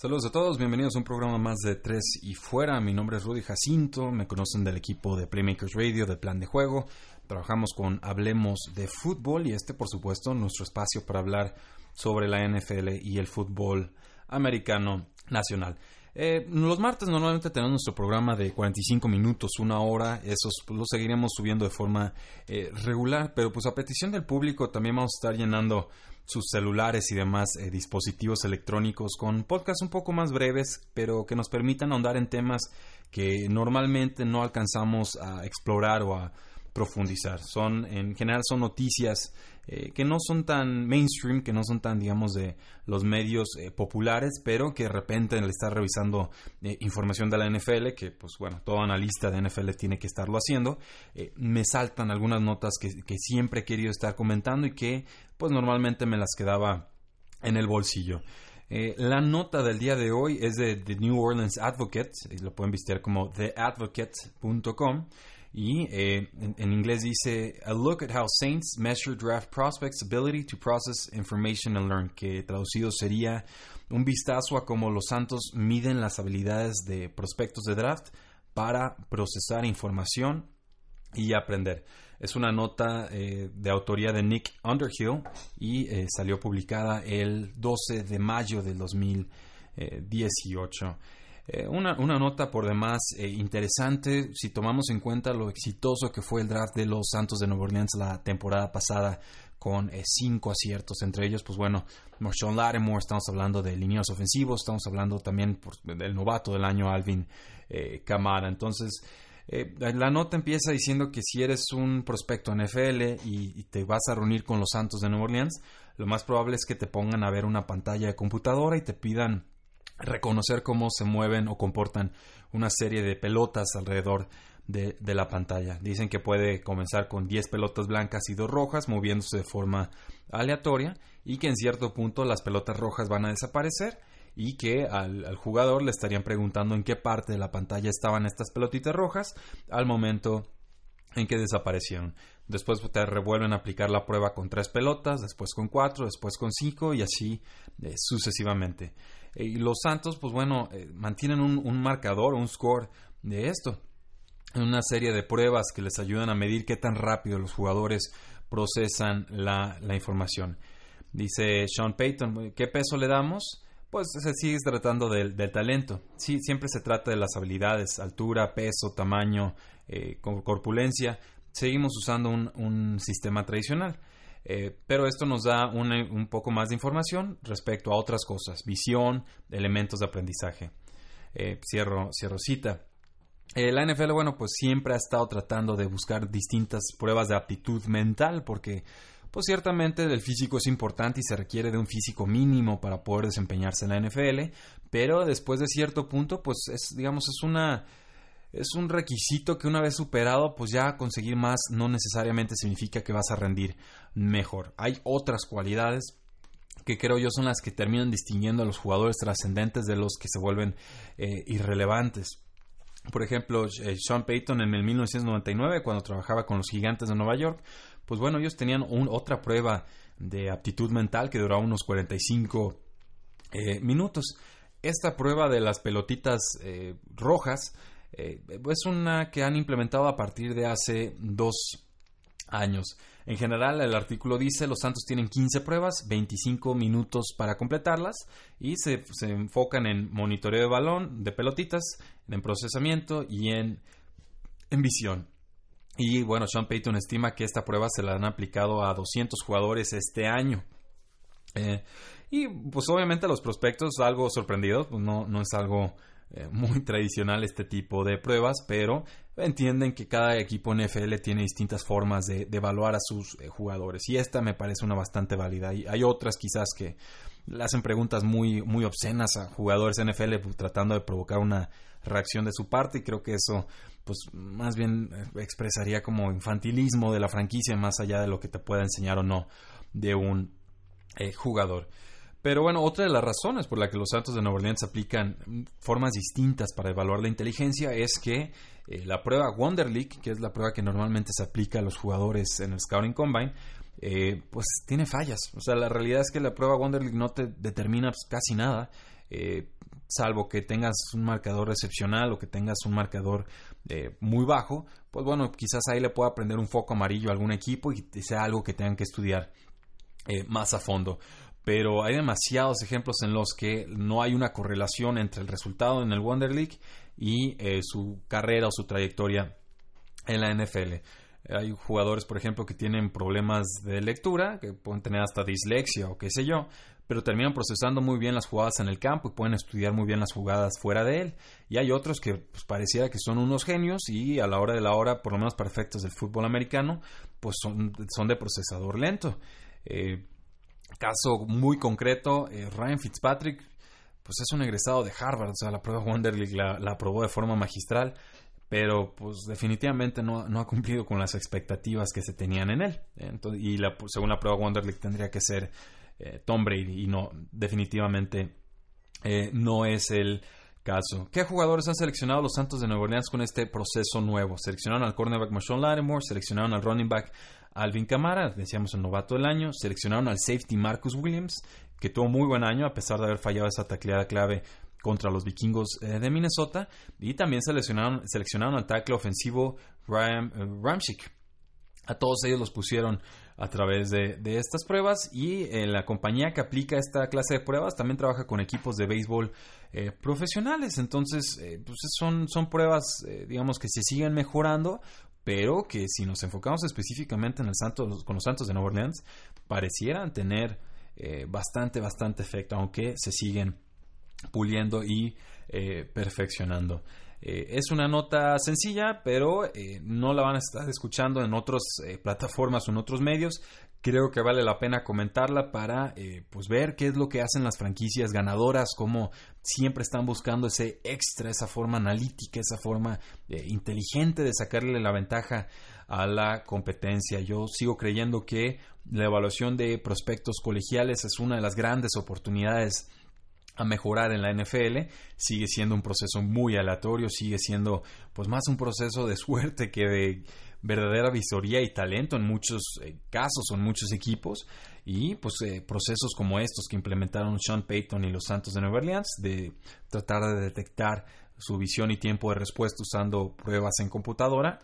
Saludos a todos, bienvenidos a un programa más de Tres y Fuera. Mi nombre es Rudy Jacinto, me conocen del equipo de Playmakers Radio, de Plan de Juego. Trabajamos con Hablemos de Fútbol y este, por supuesto, nuestro espacio para hablar sobre la NFL y el fútbol americano nacional. Eh, los martes normalmente tenemos nuestro programa de 45 minutos, una hora, esos los seguiremos subiendo de forma eh, regular, pero pues a petición del público también vamos a estar llenando sus celulares y demás eh, dispositivos electrónicos con podcasts un poco más breves, pero que nos permitan ahondar en temas que normalmente no alcanzamos a explorar o a profundizar. Son, en general, son noticias eh, que no son tan mainstream, que no son tan, digamos, de los medios eh, populares, pero que de repente al estar revisando información de la NFL, que pues bueno, todo analista de NFL tiene que estarlo haciendo, me saltan algunas notas que, que siempre he querido estar comentando y que pues normalmente me las quedaba en el bolsillo. Eh, la nota del día de hoy es de The New Orleans Advocate, lo pueden visitar como theadvocate.com. Y eh, en, inglés dice A look at how Saints measure draft prospects' ability to process information and learn, que traducido sería un vistazo a cómo los Santos miden las habilidades de prospectos de draft para procesar información y aprender. Es una nota eh, de autoría de Nick Underhill y eh, salió publicada el 12 de mayo del 2018. Eh, una, una, nota por demás interesante si tomamos en cuenta lo exitoso que fue el draft de los Santos de Nueva Orleans la temporada pasada con cinco aciertos, entre ellos, pues bueno, Marshawn Lattimore, estamos hablando de lineos ofensivos, estamos hablando también del novato del año Alvin Camara. Entonces, eh, la nota empieza diciendo que si eres un prospecto NFL y, te vas a reunir con los Santos de Nueva Orleans, lo más probable es que te pongan a ver una pantalla de computadora y te pidan reconocer cómo se mueven o comportan una serie de pelotas alrededor de, la pantalla. Dicen que puede comenzar con 10 pelotas blancas y dos rojas moviéndose de forma aleatoria y que en cierto punto las pelotas rojas van a desaparecer y que al, jugador le estarían preguntando en qué parte de la pantalla estaban estas pelotitas rojas al momento en que desaparecieron. Después te revuelven a aplicar la prueba con tres pelotas, después con cuatro, después con cinco y así eh, sucesivamente. Eh, y los Santos, pues bueno, eh, mantienen un, marcador, un score de esto. Una serie de pruebas que les ayudan a medir qué tan rápido los jugadores procesan la, la información. Dice Sean Payton, ¿qué peso le damos? pues se sigue tratando del, talento. Sí, siempre se trata de las habilidades, altura, peso, tamaño, eh, corpulencia. Seguimos usando un, sistema tradicional. Eh, pero esto nos da un, poco más de información respecto a otras cosas, visión, elementos de aprendizaje. Eh, cierro, cierro cita. la NFL, bueno, pues siempre ha estado tratando de buscar distintas pruebas de aptitud mental porque pues ciertamente el físico es importante y se requiere de un físico mínimo para poder desempeñarse en la NFL, pero después de cierto punto, pues es, digamos, es una es un requisito que una vez superado, pues ya conseguir más no necesariamente significa que vas a rendir mejor. Hay otras cualidades que creo yo son las que terminan distinguiendo a los jugadores trascendentes de los que se vuelven eh, irrelevantes. Por ejemplo, eh, Sean Payton en el 1999, cuando trabajaba con los Gigantes de Nueva York, pues bueno, ellos tenían otra prueba de aptitud mental que duraba unos 45 eh, minutos. Esta prueba de las pelotitas eh, rojas eh, es una que han implementado a partir de hace dos años. En general, el artículo dice los Santos tienen 15 pruebas, 25 minutos para completarlas y se, se enfocan en monitoreo de balón, de pelotitas, en procesamiento y en, en visión. Y bueno, Sean Payton estima que esta prueba se la han aplicado a 200 jugadores este año. Eh, y pues obviamente los prospectos algo sorprendidos, pues no, no es algo eh, muy tradicional este tipo de pruebas, pero entienden que cada equipo NFL tiene distintas formas de, evaluar a sus eh, jugadores y esta me parece una bastante válida. Y hay otras quizás que le hacen preguntas muy, muy obscenas a jugadores NFL pues, tratando de provocar una reacción de su parte y creo que eso pues más bien eh, expresaría como infantilismo de la franquicia más allá de lo que te pueda enseñar o no de un jugador. Pero bueno, otra de las razones por la que los Santos de Nueva Orleans aplican formas distintas para evaluar la inteligencia es que eh, la prueba Wonder League, que es la prueba que normalmente se aplica a los jugadores en el Scouting Combine, eh, pues tiene fallas. O sea, la realidad es que la prueba Wonder League no te determina pues, casi nada, eh, salvo que tengas un marcador excepcional o que tengas un marcador muy bajo. Pues bueno, quizás ahí le pueda prender un foco amarillo a algún equipo y sea algo que tengan que estudiar más a fondo pero hay demasiados ejemplos en los que no hay una correlación entre el resultado en el Wonder League y eh, su carrera o su trayectoria en la NFL. Hay jugadores, por ejemplo, que tienen problemas de lectura, que pueden tener hasta dislexia o qué sé yo, pero terminan procesando muy bien las jugadas en el campo y pueden estudiar muy bien las jugadas fuera de él. Y hay otros que pues, pareciera que son unos genios y a la hora de la hora, por lo menos perfectos del fútbol americano, pues son, de procesador lento. Eh, Caso muy concreto, eh, Ryan Fitzpatrick, pues es un egresado de Harvard, o sea, la prueba Wonder League la, aprobó de forma magistral, pero pues definitivamente no, ha cumplido con las expectativas que se tenían en él. y la, según la prueba Wonder League tendría que ser eh, Tom Brady y no, definitivamente eh, no es el caso. ¿Qué jugadores han seleccionado los Santos de Nueva Orleans con este proceso nuevo? Seleccionaron al cornerback Marshawn Lattimore, seleccionaron al running back Alvin Camara, decíamos el novato del año, seleccionaron al safety Marcus Williams, que tuvo muy buen año a pesar de haber fallado esa tacleada clave contra los vikingos eh, de Minnesota, y también seleccionaron, seleccionaron al tackle ofensivo Ryan eh, Ramchick. A todos ellos los pusieron a través de, estas pruebas y eh, la compañía que aplica esta clase de pruebas también trabaja con equipos de béisbol profesionales. Entonces, pues son, son pruebas, digamos, que se siguen mejorando pero que si nos enfocamos específicamente en el Santos, con los Santos de Nueva Orleans, parecieran tener eh, bastante, bastante efecto, aunque se siguen puliendo y eh, perfeccionando. Eh, es una nota sencilla, pero no la van a estar escuchando en otras plataformas o en otros medios creo que vale la pena comentarla para eh, pues ver qué es lo que hacen las franquicias ganadoras, cómo siempre están buscando ese extra, esa forma analítica, esa forma eh, inteligente de sacarle la ventaja a la competencia. Yo sigo creyendo que la evaluación de prospectos colegiales es una de las grandes oportunidades a mejorar en la NFL, sigue siendo un proceso muy aleatorio, sigue siendo pues más un proceso de suerte que de verdadera visoría y talento en muchos eh, casos en muchos equipos. Y pues eh, procesos como estos que implementaron Sean Payton y los Santos de Nueva Orleans de tratar de detectar su visión y tiempo de respuesta usando pruebas en computadora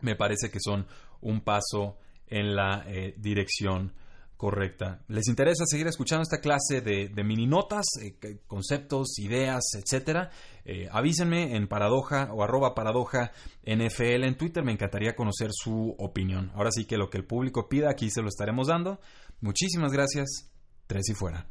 me parece que son un paso en la eh, dirección correcta. ¿Les interesa seguir escuchando esta clase de, mini notas, eh, conceptos, ideas, etcétera? Eh, avísenme en paradoja o arroba paradoja NFL en Twitter. Me encantaría conocer su opinión. Ahora sí que lo que el público pida aquí se lo estaremos dando. Muchísimas gracias. Tres y fuera.